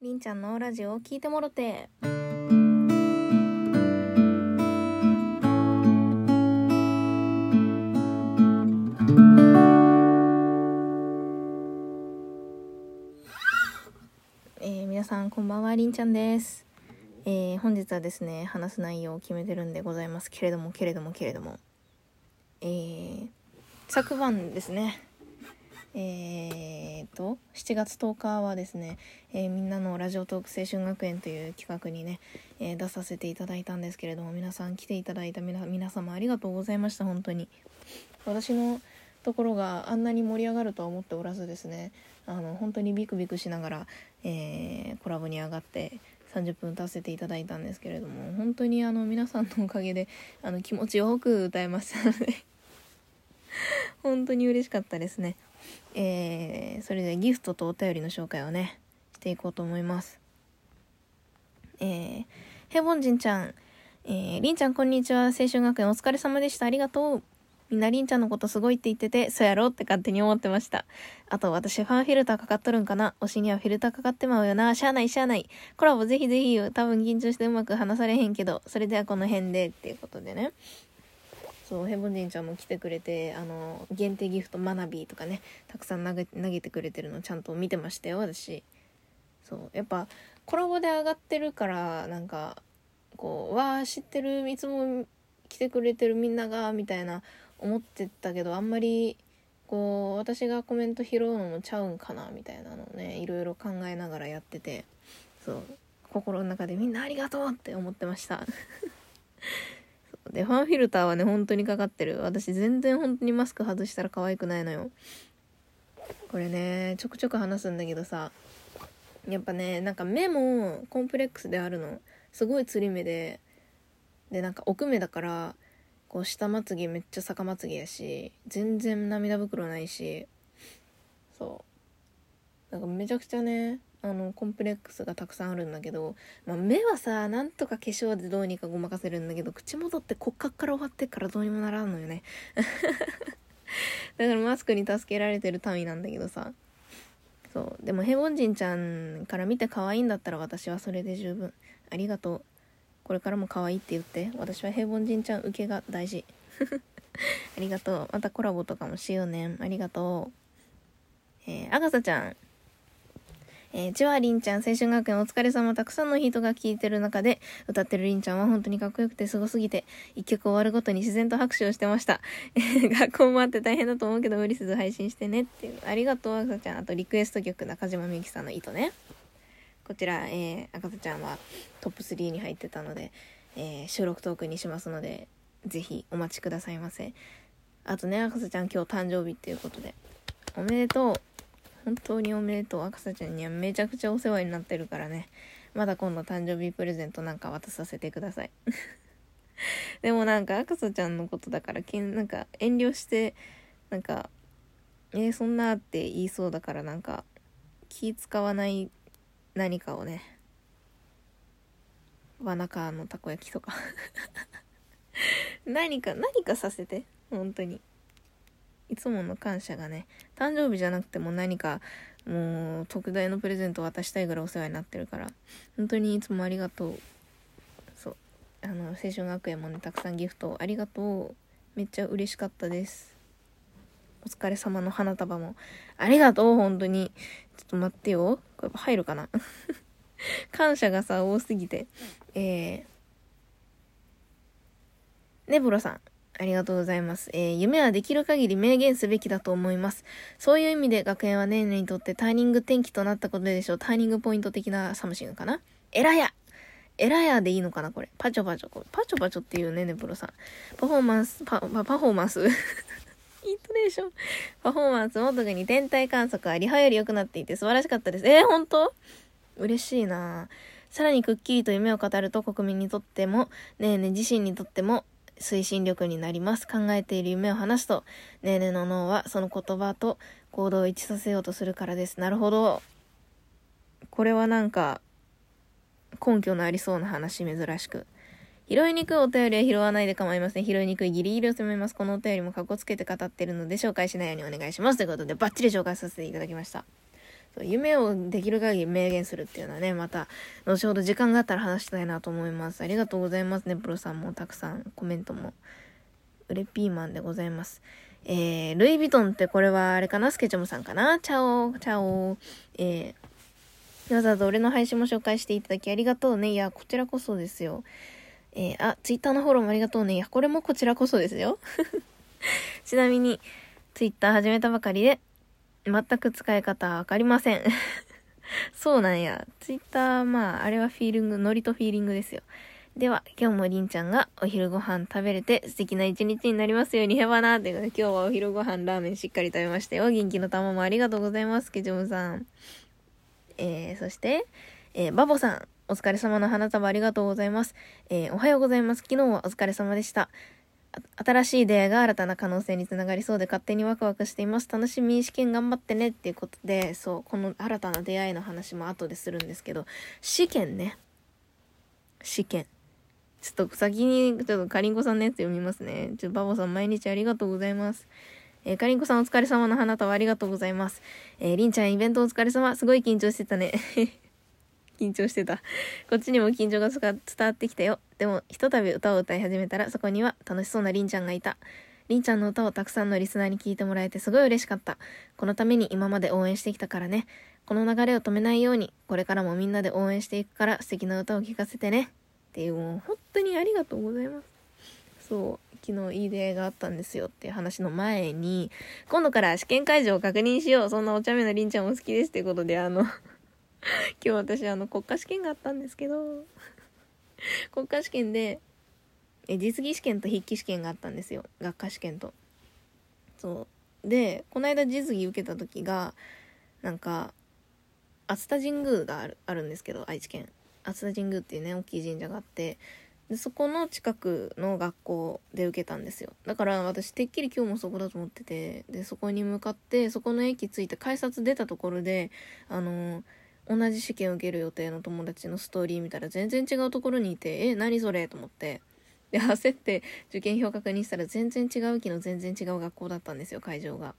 りんちゃんのラジオを聞いてもろて。えー、皆さんこんばんはりんちゃんです、えー、本日はですね話す内容を決めてるんでございます。けれどもけれどもけれども。えー、昨晩ですねえー、と7月10日はですね、えーみんなのラジオトーク青春学園という企画にね、えー出させていただいたんですけれども皆さん来ていただいた皆皆様ありがとうございました本当に私のところがあんなに盛り上がるとは思っておらずですねあの本当にビクビクしながら、えーコラボに上がって30分歌わせていただいたんですけれども本当にあの皆さんのおかげであの気持ちよく歌えましたので本当に嬉しかったですね。えーそれでギフトとお便りの紹介をねしていこうと思います。えー、ヘボンジンちゃん、えー、りんちゃんこんにちは。青春学園お疲れ様でした。ありがとう。みんなりんちゃんのことすごいって言っててそうやろって勝手に思ってました。あと私ファンフィルターかかっとるんかな。推しにはフィルターかかってまうよな。しゃあないしゃあない。コラボぜひぜひ。多分緊張してうまく話されへんけどそれではこの辺でっていうことでね。そうヘボンジンちゃんも来てくれてあの限定ギフトマナビーとかねたくさん投げ投げてくれてるのちゃんと見てましたよ私。そうやっぱコラボで上がってるからなんかこうわあ知ってるいつも来てくれてるみんながみたいな思ってたけどあんまりこう私がコメント拾うのもちゃうんかなみたいなのをねいろいろ考えながらやっててそう心の中でみんなありがとうって思ってました。でファンフィルターはね本当にかかってる。私全然本当にマスク外したら可愛くないのよ。これねちょくちょく話すんだけどさやっぱねなんか目もコンプレックスであるの。すごいつり目で。でなんか奥目だからこう下まつげめっちゃ逆まつげやし全然涙袋ないし。そう。なんかめちゃくちゃねあのコンプレックスがたくさんあるんだけど、まあ、目はさなんとか化粧でどうにかごまかせるんだけど口元って骨格から終わってっからどうにもならんのよね。だからマスクに助けられてる民なんだけどさ。そう。でもヘボンジンちゃんから見て可愛いんだったら私はそれで十分。ありがとう。これからも可愛いって言って。私はヘボンジンちゃん受けが大事。ありがとう。またコラボとかもしようね。ありがとう。えー、アガサちゃん。えー、チワリンちゃん、青春学園お疲れ様。たくさんの人が聴いてる中で、歌ってるリンちゃんは本当にかっこよくてすごすぎて、一曲終わるごとに自然と拍手をしてました。学校もあって大変だと思うけど、無理せず配信してねっていう。ありがとう、赤ちゃん。あと、リクエスト曲、中島みゆきさんの糸ね。こちら、えー、赤ちゃんはトップ3に入ってたので、えー収録トークにしますので、ぜひお待ちくださいませ。あとね、赤ちゃん今日誕生日っていうことで、おめでとう。本当におめでとう赤さちゃんにはめちゃくちゃお世話になってるからね。まだ今度誕生日プレゼントなんか渡させてください。でもなんか赤さちゃんのことだからけんなんか遠慮してなんか「えー、そんな」って言いそうだからなんか気使わない何かをね。わなかのたこ焼きとか。何か何かさせて。本当に。いつもの感謝がね。誕生日じゃなくても何かもう特大のプレゼント渡したいぐらいお世話になってるから。本当にいつもありがとう。そう。あの青春学園もねたくさんギフトありがとう。めっちゃ嬉しかったです。お疲れ様の花束も。ありがとう本当に。ちょっと待ってよ。これ入るかな？感謝がさ多すぎて。えー、ねブロさん。ありがとうございます。えー夢はできる限り明言すべきだと思います。そういう意味で学園はねーねーにとってターニング転機となったことでしょう。ターニングポイント的なサムシングかなエラヤエラヤでいいのかなこれ。パチョパチョ。これパチョパチョっていうねねプロさん。パフォーマンス、パ、パパフォーマンス イントネーション。パフォーマンスも特に天体観測はリハより良くなっていて素晴らしかったです。えー、本当？嬉しいなさらにくっきりと夢を語ると国民にとっても、ねえねえ自身にとっても推進力になります。考えている夢を話すと、ねえねえの脳はその言葉と行動を一致させようとするからです。なるほど。これはなんか、根拠のありそうな話、珍しく。拾いにくいお便りは拾わないで構いません。拾いにくいギリギリを攻めます。このお便りもかっこつけて語ってるので紹介しないようにお願いします。ということで、バッチリ紹介させていただきました。夢をできる限り明言するっていうのはね、また、後ほど時間があったら話したいなと思います。ありがとうございますね、プロさんもたくさんコメントも。ウレピーマンでございます。えー、ルイ・ヴィトンってこれはあれかな？スケチョムさんかな？チャオ、チャオ。えー、わざわざ俺の配信も紹介していただきありがとうね。いや、こちらこそですよ。えー、あ、ツイッターのフォローもありがとうね。いや、これもこちらこそですよ。ちなみに、ツイッター始めたばかりで、全く使い方わかりません。そうなんや。ツイッター、まあ、あれはフィーリング、ノリとフィーリングですよ。では、今日もりんちゃんがお昼ご飯食べれて素敵な一日になりますようにへばな。ということで、今日はお昼ご飯ラーメンしっかり食べましたよ。元気の玉もありがとうございます。ケジョムさん。えー、そして、えー、バボさん。お疲れ様の花束ありがとうございます。えー、おはようございます。昨日はお疲れ様でした。新しい出会いが新たな可能性につながりそうで勝手にワクワクしています。楽しみ試験頑張ってねっていうことで、そう、この新たな出会いの話も後でするんですけど、試験ね。試験。ちょっと先に、ちょっとかりんこさんのやつ読みますね。ちょっとバボさん毎日ありがとうございます。えー、かりんこさんお疲れ様の花束ありがとうございます。えー、りんちゃんイベントお疲れ様。すごい緊張してたね。緊張してた。こっちにも緊張が伝わってきたよ。でも、ひとたび歌を歌い始めたら、そこには楽しそうなりんちゃんがいた。りんちゃんの歌をたくさんのリスナーに聞いてもらえてすごい嬉しかった。このために今まで応援してきたからね。この流れを止めないように、これからもみんなで応援していくから素敵な歌を聴かせてね。っていう、もう本当にありがとうございます。そう、昨日いい出会いがあったんですよっていう話の前に、今度から試験会場を確認しよう。そんなお茶目なりんちゃんも好きですっていうことで、あの 今日私あの国家試験があったんですけど国家試験で実技試験と筆記試験があったんですよ。学科試験と。そう。でこの間実技受けた時がなんか熱田神宮があるあるんですけど愛知県。熱田神宮っていうね大きい神社があってでそこの近くの学校で受けたんですよ。だから私てっきり今日もそこだと思っててでそこに向かってそこの駅着いて改札出たところであのー同じ試験を受ける予定の友達のストーリー見たら全然違うところにいて、え、何それと思って。で、焦って受験票確認したら全然違う機の全然違う学校だったんですよ、会場が。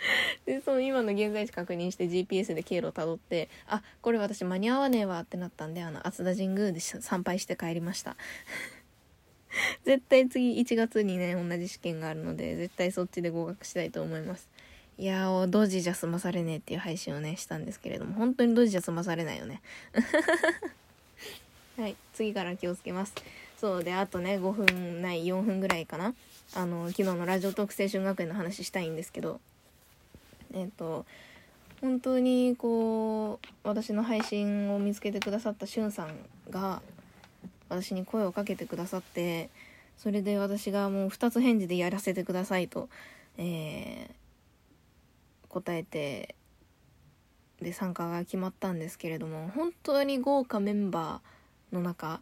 で、その今の現在地確認して GPS で経路をたどって、あ、これ私間に合わねえわってなったんで、あの、厚田神宮で参拝して帰りました。絶対次1月にね、同じ試験があるので、絶対そっちで合格したいと思います。いやー、ドジじゃ済まされねえっていう配信をね、したんですけれども、本当にドジじゃ済まされないよね。はい、次から気をつけます。そうで、あとね、5分ない、4分ぐらいかな。あの、昨日のラジオトーク青春学園の話したいんですけど、えっ、と、本当にこう、私の配信を見つけてくださったしゅんさんが、私に声をかけてくださって、それで私がもう2つ返事でやらせてくださいと、えー、答えてで参加が決まったんですけれども本当に豪華メンバーの中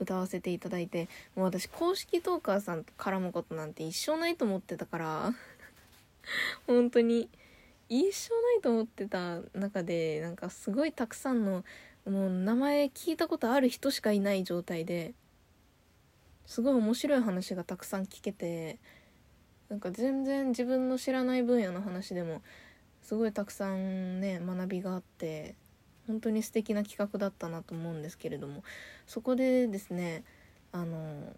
歌わせていただいてもう私公式トーカーさんと絡むことなんて一生ないと思ってたから 本当に一生ないと思ってた中でなんかすごいたくさんのもう名前聞いたことある人しかいない状態ですごい面白い話がたくさん聞けてなんか全然自分の知らない分野の話でもすごいたくさんね学びがあって本当に素敵な企画だったなと思うんですけれどもそこでですねあの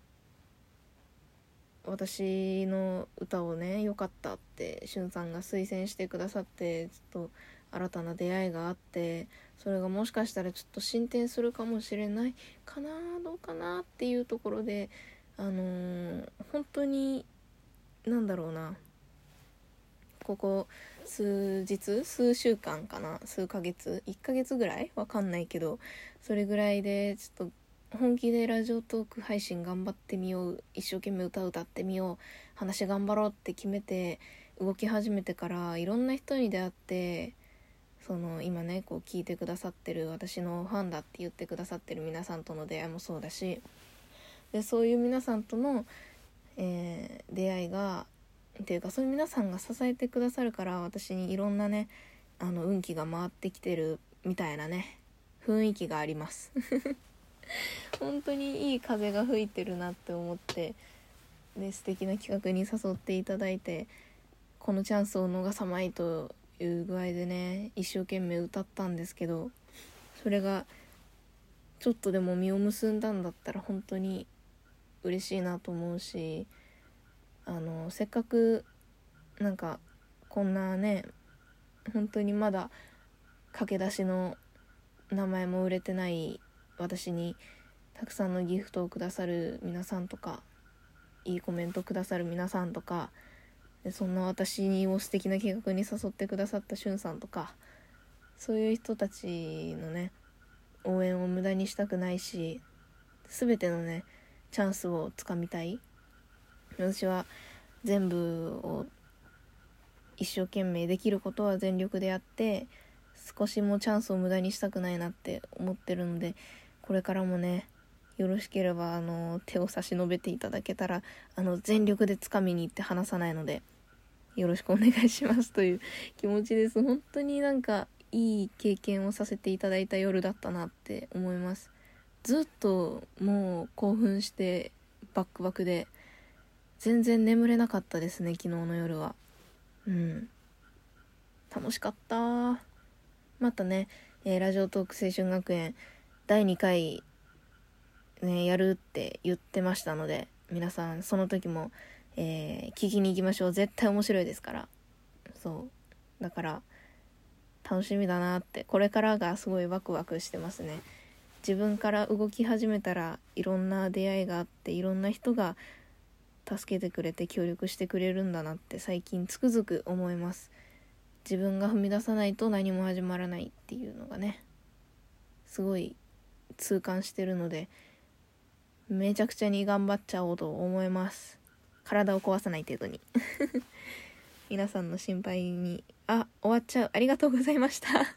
私の歌をね良かったってしゅんさんが推薦してくださってちょっと新たな出会いがあってそれがもしかしたらちょっと進展するかもしれないかなどうかなっていうところであのー、本当になんだろうな。ここ数日数週間かな。数ヶ月。1ヶ月ぐらい？わかんないけど。それぐらいでちょっと本気でラジオトーク配信頑張ってみよう。一生懸命歌歌ってみよう。話頑張ろうって決めて動き始めてからいろんな人に出会ってその今ねこう聞いてくださってる私のファンだって言ってくださってる皆さんとの出会いもそうだし。でそういう皆さんとのえー、出会いがっていうかそういう皆さんが支えてくださるから私にいろんなねあの運気が回ってきてるみたいなね雰囲気があります。本当にいい風が吹いてるなって思ってで素敵な企画に誘っていただいてこのチャンスを逃さまいという具合でね一生懸命歌ったんですけどそれがちょっとでも実を結んだんだったら本当に嬉しいなと思うしあのせっかくなんかこんなね本当にまだ駆け出しの名前も売れてない私にたくさんのギフトをくださる皆さんとかいいコメントくださる皆さんとかそんな私を素敵な計画に誘ってくださったしゅんさんとかそういう人たちのね応援を無駄にしたくないし全てのねチャンスをつかみたい。私は全部を一生懸命できることは全力でやって少しもチャンスを無駄にしたくないなって思ってるのでこれからもねよろしければあの手を差し伸べていただけたらあの全力で掴みに行って離さないのでよろしくお願いします という気持ちです。本当になんかいい経験をさせていただいた夜だったなって思います。ずっともう興奮してバックバクで全然眠れなかったですね昨日の夜は。うん。楽しかった。またね、えー、ラジオトーク青春学園第2回ねやるって言ってましたので皆さんその時も、えー、聞きに行きましょう。絶対面白いですから。そう。だから楽しみだなって。これからがすごいワクワクしてますね。自分から動き始めたらいろんな出会いがあっていろんな人が助けてくれて協力してくれるんだなって最近つくづく思います。自分が踏み出さないと何も始まらないっていうのがねすごい痛感してるのでめちゃくちゃに頑張っちゃおうと思います。体を壊さない程度に。皆さんの心配にあ終わっちゃう。ありがとうございました。